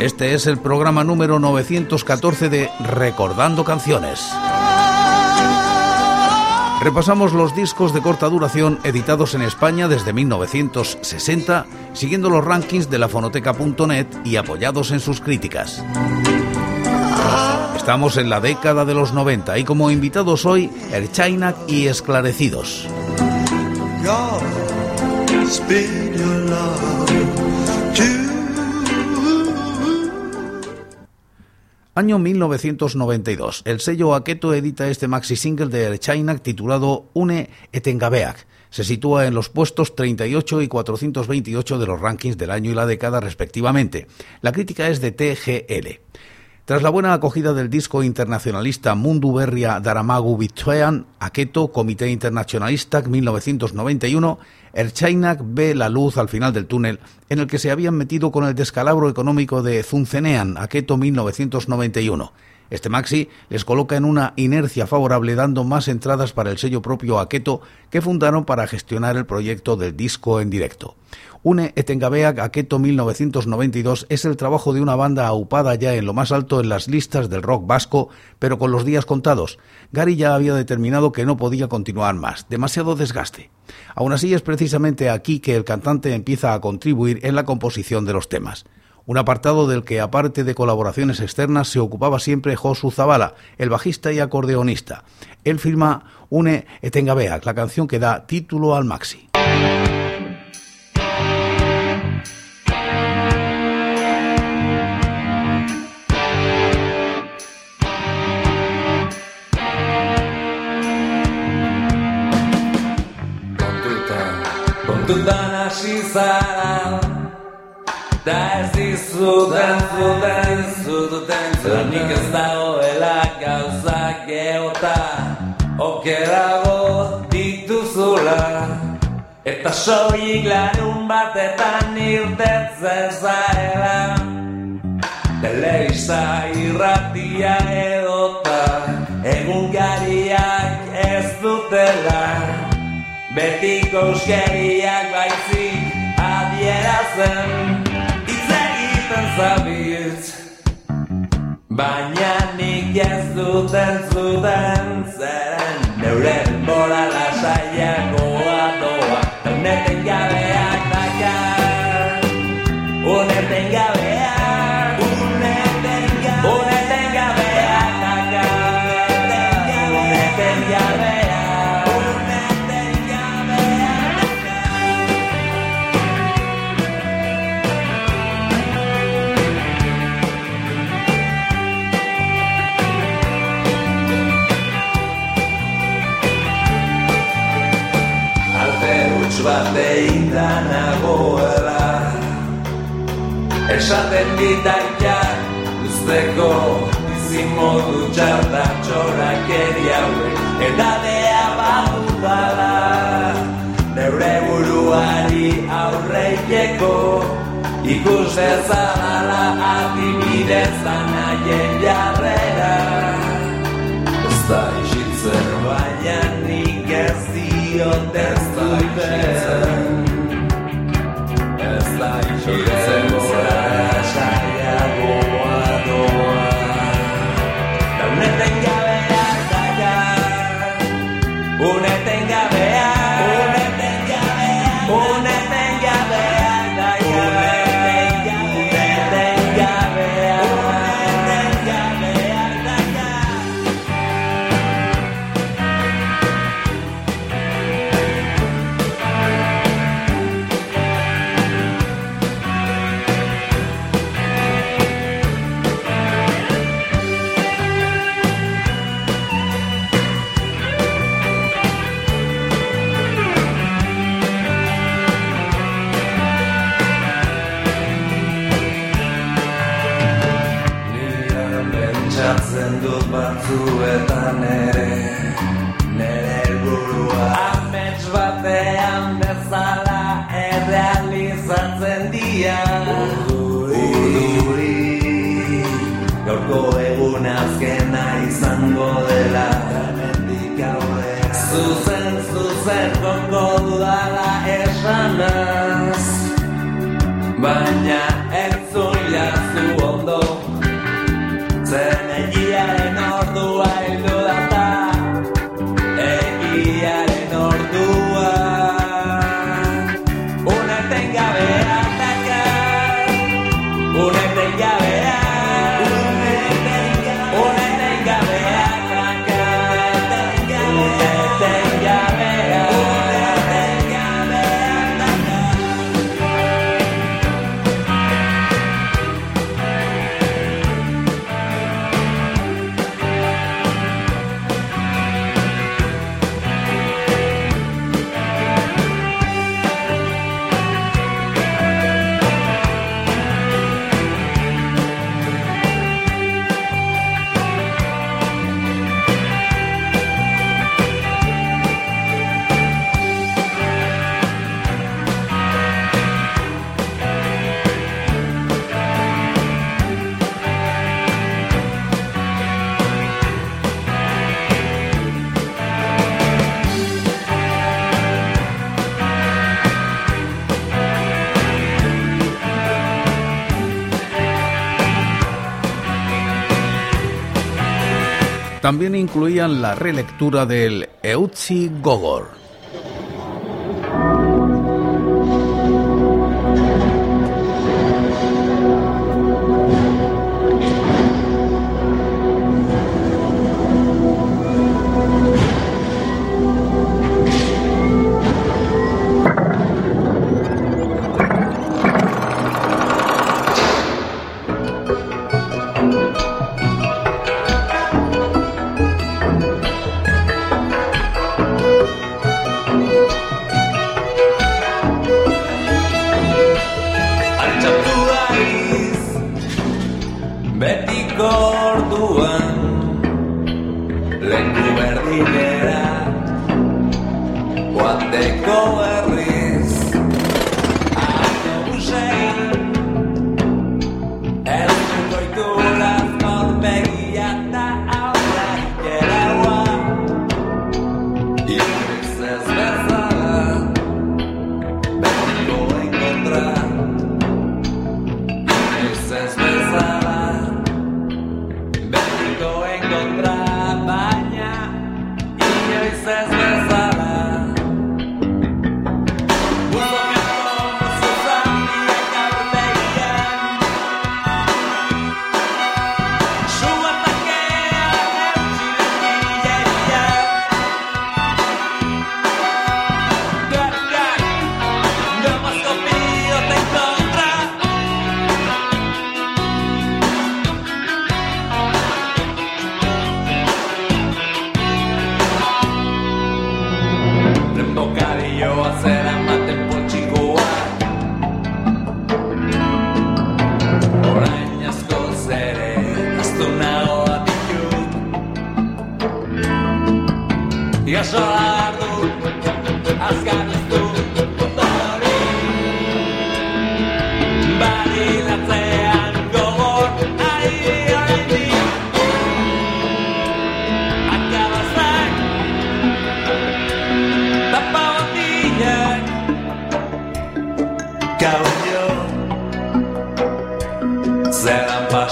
Este es el programa número 914 de Recordando Canciones. Repasamos los discos de corta duración editados en España desde 1960, siguiendo los rankings de la fonoteca.net y apoyados en sus críticas. Estamos en la década de los 90 y como invitados hoy, Erchainak y Esclarecidos. Año 1992. El sello Aketo edita este maxi single de China titulado Une Etengabeak. Se sitúa en los puestos 38 y 428 de los rankings del año y la década respectivamente. La crítica es de TGL. Tras la buena acogida del disco internacionalista Mundu Berria Daramagu Bitsoean, Aketo, Comité Internacionalista 1991, Erchainak ve la luz al final del túnel en el que se habían metido con el descalabro económico de Zuncenean, Aketo 1991. Este maxi les coloca en una inercia favorable dando más entradas para el sello propio Aketo que fundaron para gestionar el proyecto del disco en directo. Une Etengabeak Aketo 1992 es el trabajo de una banda aupada ya en lo más alto en las listas del rock vasco, pero con los días contados. Gary ya había determinado que no podía continuar más, demasiado desgaste. Aún así es precisamente aquí que el cantante empieza a contribuir en la composición de los temas un apartado del que, aparte de colaboraciones externas, se ocupaba siempre Josu Zavala, el bajista y acordeonista. Él firma Une Etengabeak, la canción que da título al maxi. Da ez dizuten zuten zuten Zanik ez dagoela gauzak geota Okerago dituzula Eta soik larun batetan irtetzen zaela Telebista irratia edota Egun gariak ez dutela Betiko euskeriak baizik egiten zabiltz. Baina nik ez duten zuten zeren Neuren bora lasaiakoa Esaten ditaita usteko bizimodu txarta txorak eriaue Edadea badudala Neure buruari aurreikeko Ikus dezadala adibidez naien jarrera Ez da isitzen baina nik ez diot ez duten Ez da isitzen También incluían la relectura del Eutsi Gogor.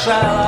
shall I?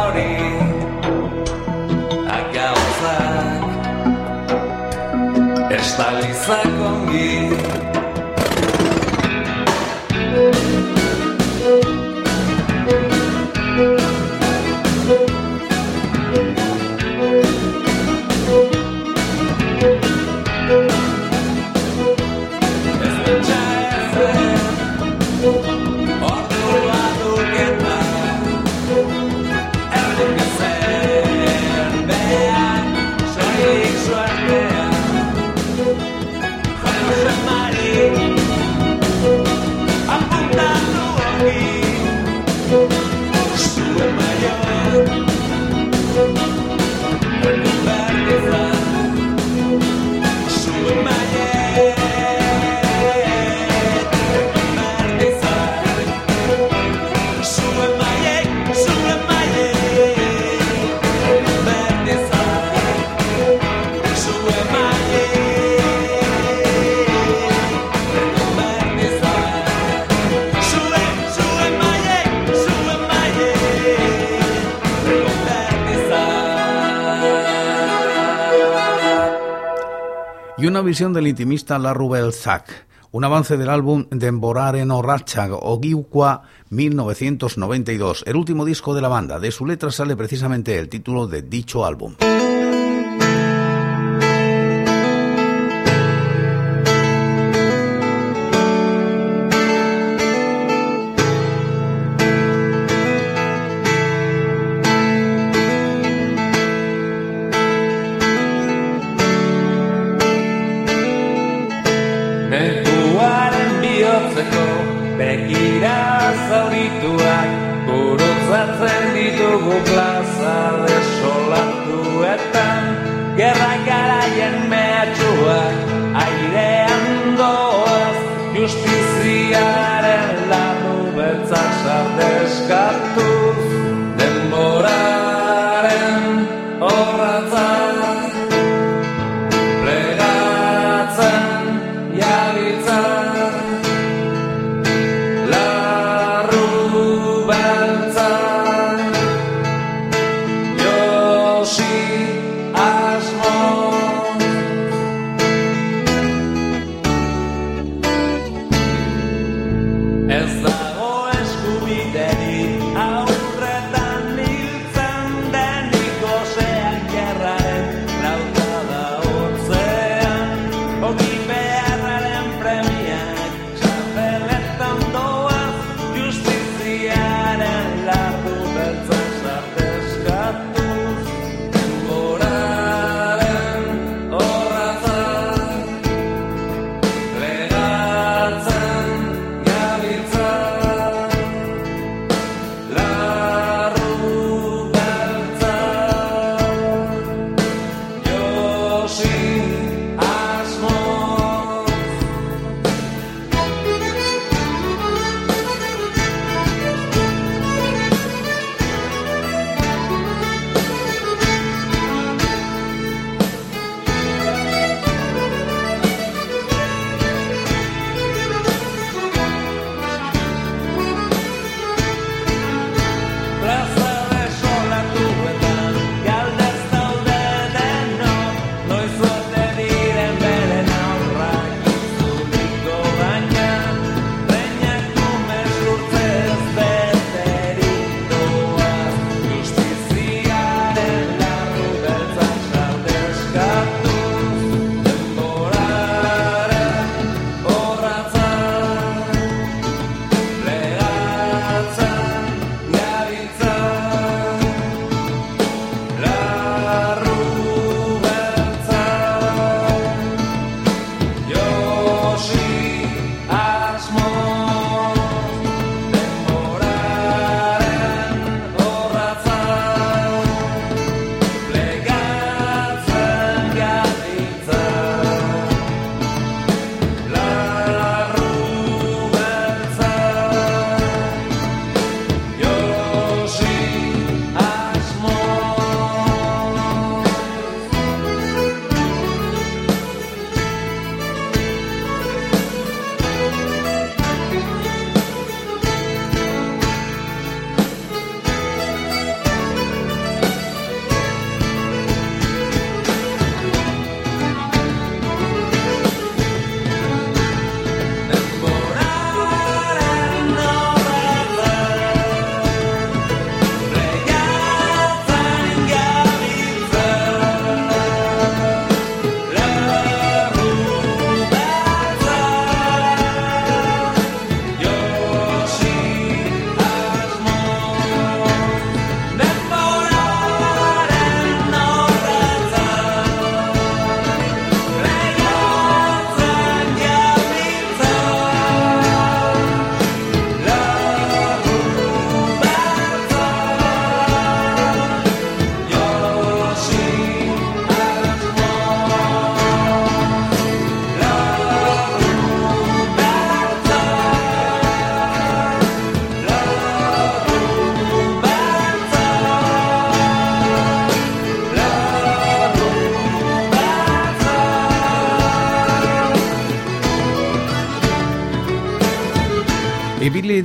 Visión del intimista Larrubel Zack, un avance del álbum Demboraren Orratchag Ogiukwa 1992, el último disco de la banda. De su letra sale precisamente el título de dicho álbum.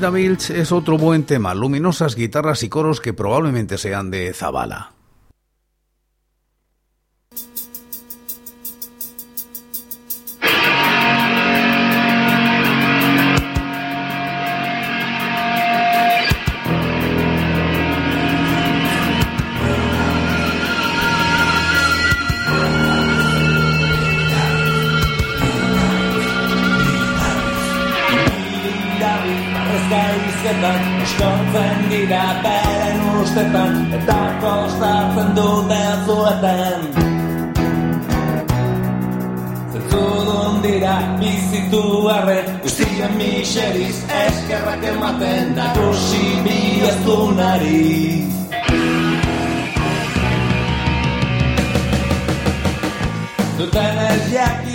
Billy es otro buen tema, luminosas guitarras y coros que probablemente sean de Zabala. Γυστίγια, μη σ' ει. Και η ρε, την ατζέντα. Κοσίμια στο nariz. Του.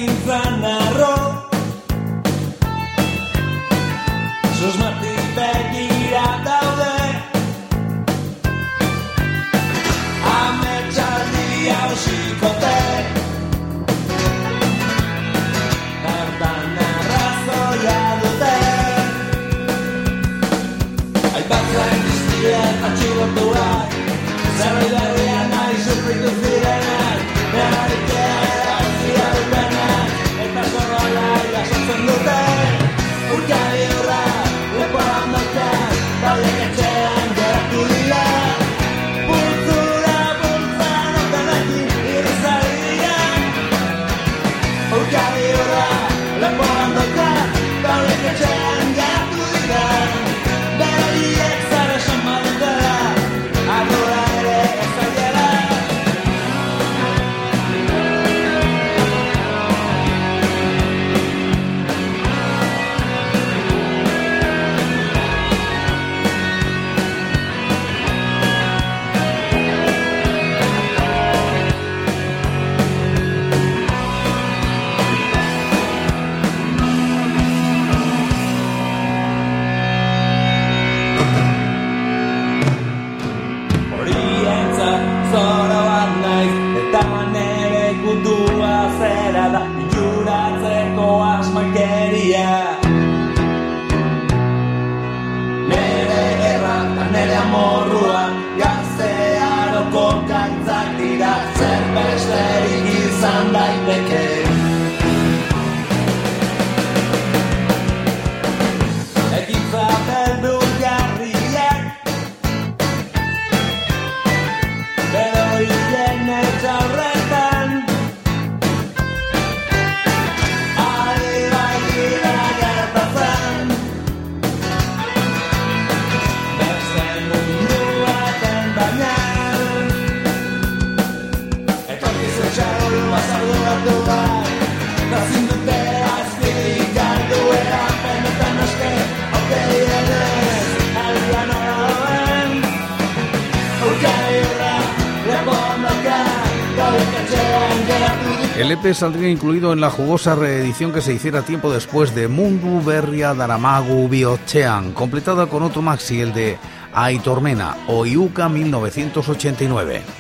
El EP saldría incluido en la jugosa reedición que se hiciera tiempo después de Mundu Berria Daramagu Biochean, completada con otro maxi, el de Aitormena o Iuca 1989.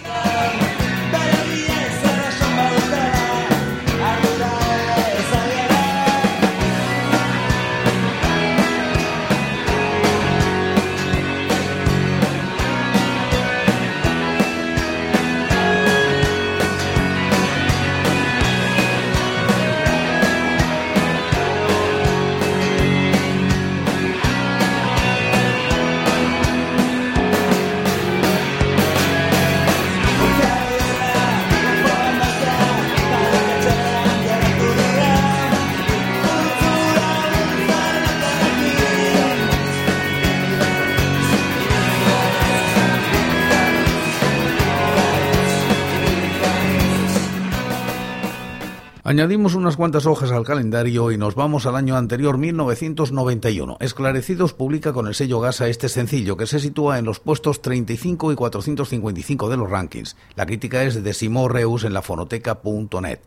Añadimos unas cuantas hojas al calendario y nos vamos al año anterior, 1991. Esclarecidos publica con el sello Gasa este sencillo que se sitúa en los puestos 35 y 455 de los rankings. La crítica es de Simón Reus en la fonoteca.net.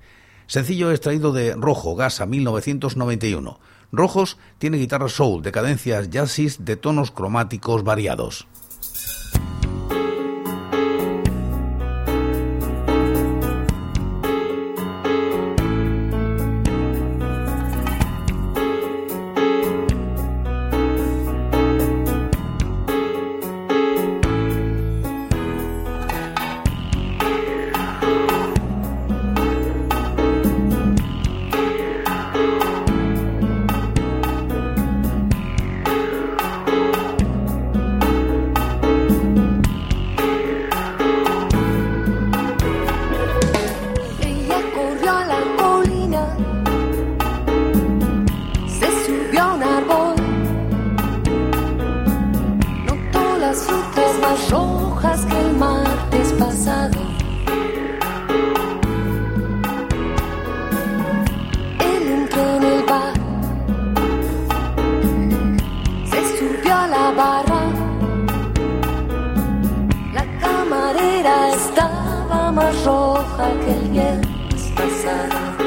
Sencillo extraído de Rojo, Gasa 1991. Rojos tiene guitarra soul de cadencias jazzis de tonos cromáticos variados. amarró aquel bien pasado.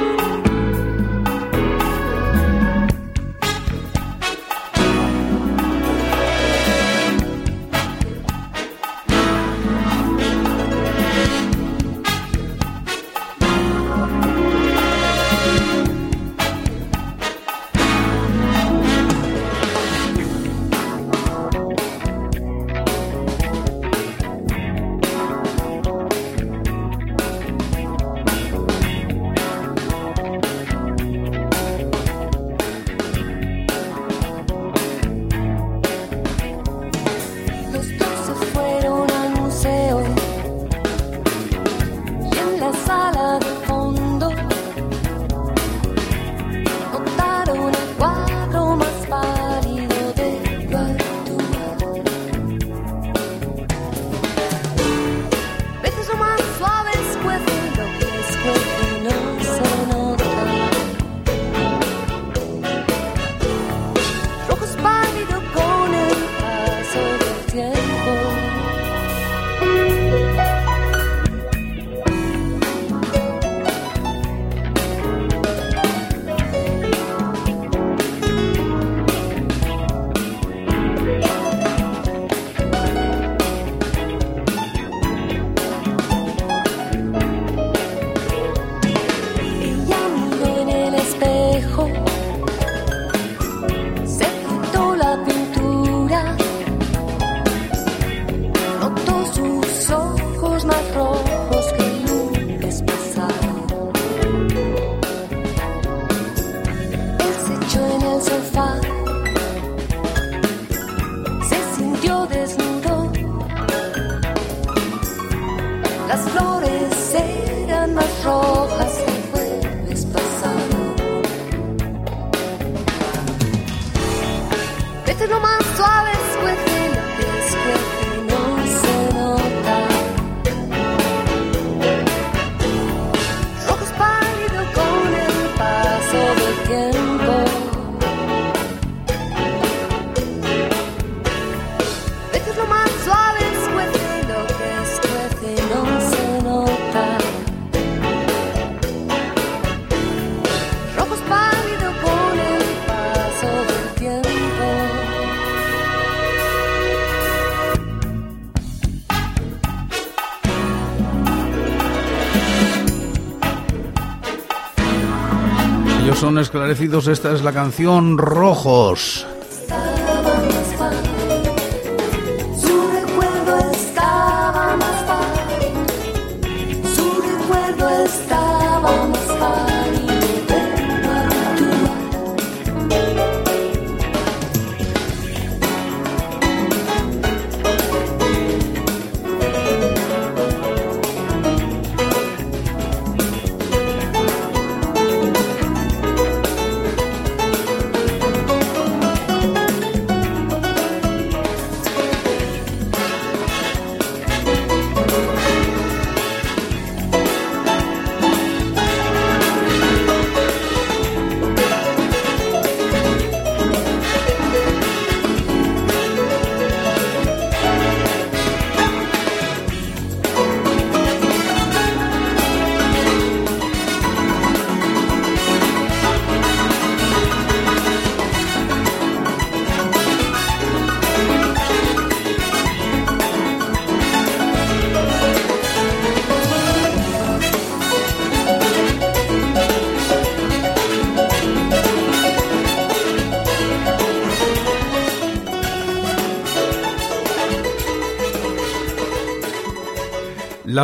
ellos son esclarecidos, esta es la canción Rojos.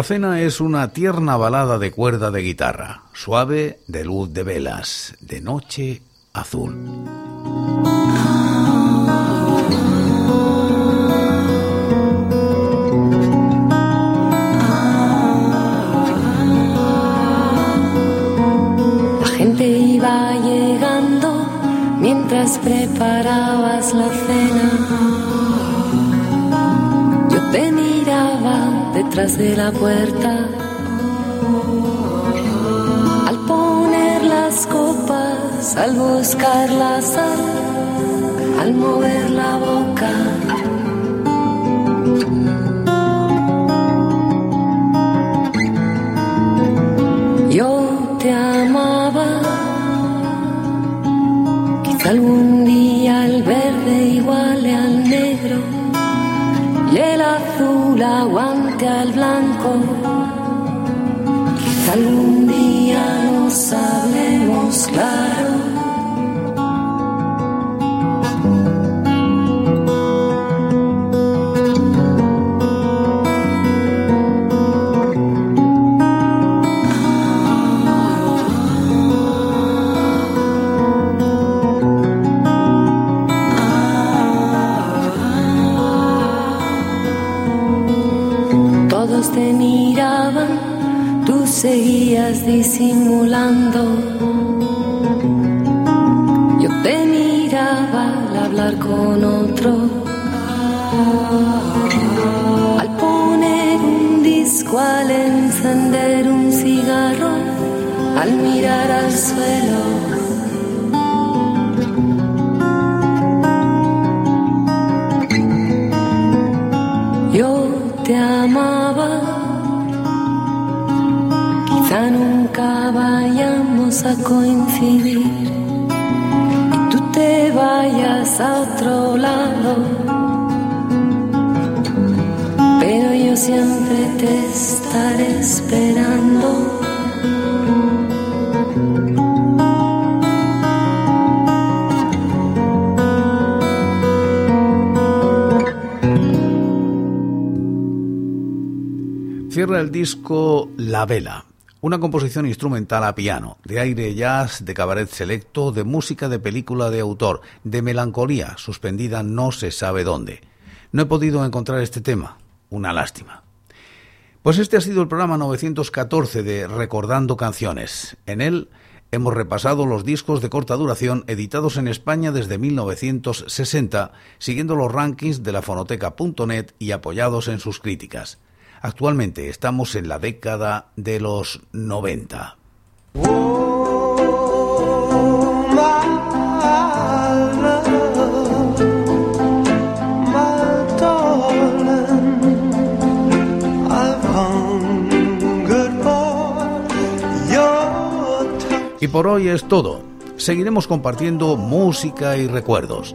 La cena es una tierna balada de cuerda de guitarra, suave de luz de velas, de noche azul. La gente iba llegando mientras preparabas la cena. Tras de la puerta. Al poner las copas, al buscar la sal, al mover la boca. Yo te amaba, quizá algún aguante al blanco. Quizá algún día nos hablemos claro. Te miraban, tú seguías disimulando. Yo te miraba al hablar con otro. Al poner un disco, al encender un cigarro, al mirar al suelo. A coincidir y tú te vayas a otro lado, pero yo siempre te estaré esperando. Cierra el disco La Vela, una composición instrumental a piano, de aire jazz, de cabaret selecto, de música de película de autor, de melancolía suspendida no se sabe dónde. No he podido encontrar este tema, una lástima. Pues este ha sido el programa 914 de Recordando Canciones. En él hemos repasado los discos de corta duración editados en España desde 1960, siguiendo los rankings de la fonoteca.net y apoyados en sus críticas. Actualmente estamos en la década de los 90. Oh, my love, my darling, I've hungered for your touch. Y por hoy es todo. Seguiremos compartiendo música y recuerdos,